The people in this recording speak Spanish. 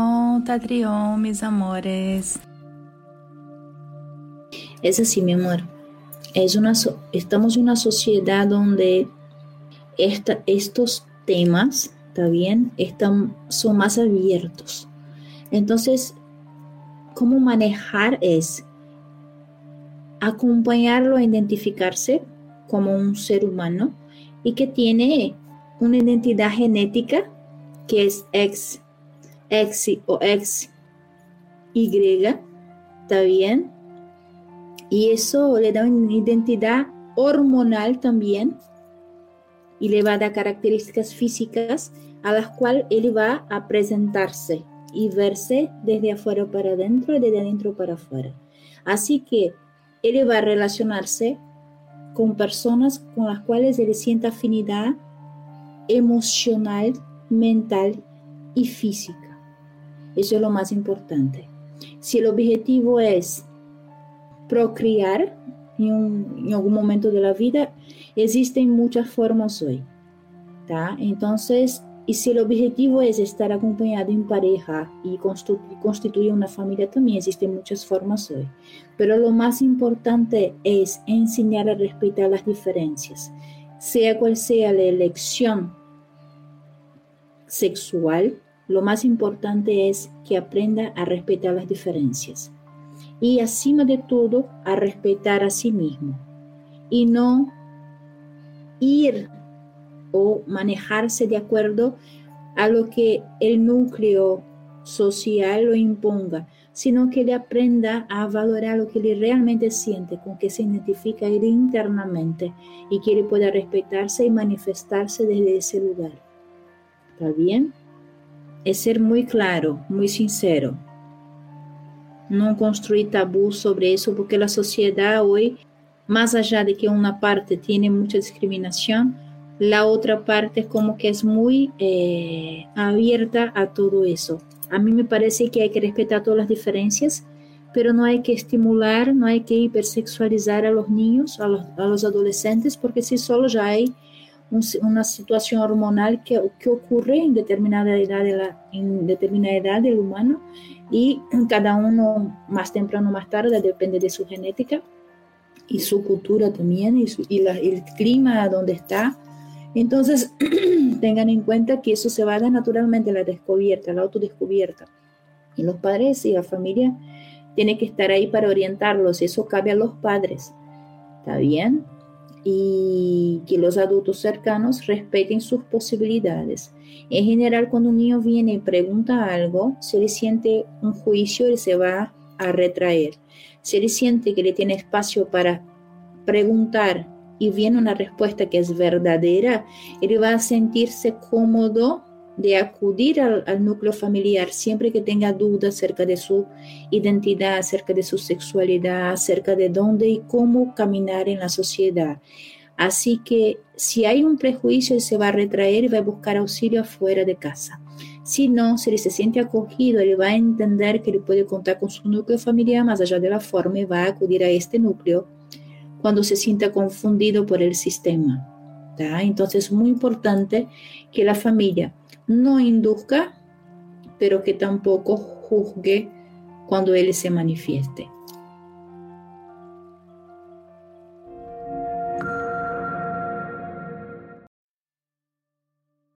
pregunta, Trión, mis amores. Es así, mi amor. Es una, estamos en una sociedad donde esta, estos temas, ¿está bien? Están, son más abiertos. Entonces, ¿cómo manejar es acompañarlo a identificarse como un ser humano y que tiene una identidad genética que es X, X o X, Y, ¿está bien? Y eso le da una identidad hormonal también y le va a dar características físicas a las cuales él va a presentarse y verse desde afuera para adentro y desde adentro para afuera. Así que él va a relacionarse con personas con las cuales él sienta afinidad emocional, mental y física. Eso es lo más importante. Si el objetivo es procrear en, algún momento de la vida, existen muchas formas hoy. Entonces, y si el objetivo es estar acompañado en pareja y constituir una familia, también existen muchas formas hoy. Pero lo más importante es enseñar a respetar las diferencias, sea cual sea la elección sexual, lo más importante es que aprenda a respetar las diferencias y, acima de todo, a respetar a sí mismo y no ir o manejarse de acuerdo a lo que el núcleo social lo imponga, sino que le aprenda a valorar lo que le realmente siente, con que se identifica él internamente y que él pueda respetarse y manifestarse desde ese lugar. ¿Está bien? Es ser muy claro, muy sincero. No construir tabú sobre eso, porque la sociedad hoy, más allá de que una parte tiene mucha discriminación, la otra parte como que es muy eh, abierta a todo eso. A mí me parece que hay que respetar todas las diferencias, pero no hay que estimular, no hay que hipersexualizar a los niños, a los, a los adolescentes, porque si solo ya una situación hormonal que, que, ocurre en determinada edad de la, en determinada edad del humano y cada uno más temprano o más tarde depende de su genética y su cultura también y, y el clima donde está entonces, tengan en cuenta que eso se va a dar naturalmente la descubierta, la autodescubierta. Y los padres y la familia tienen que estar ahí para orientarlos. Eso cabe a los padres. ¿Está bien? Y que los adultos cercanos respeten sus posibilidades. En general, cuando un niño viene y pregunta algo, si le siente un juicio, él se va a retraer. Si él siente que le tiene espacio para preguntar y viene una respuesta que es verdadera, él va a sentirse cómodo de acudir al, núcleo familiar siempre que tenga dudas acerca de su identidad, acerca de su sexualidad, acerca de dónde y cómo caminar en la sociedad. Así que si hay un prejuicio, él se va a retraer y va a buscar auxilio afuera de casa. Si no, si él se siente acogido, él va a entender que él puede contar con su núcleo familiar más allá de la forma y va a acudir a este núcleo cuando se sienta confundido por el sistema. Entonces es muy importante que la familia no induzca, pero que tampoco juzgue cuando él se manifieste.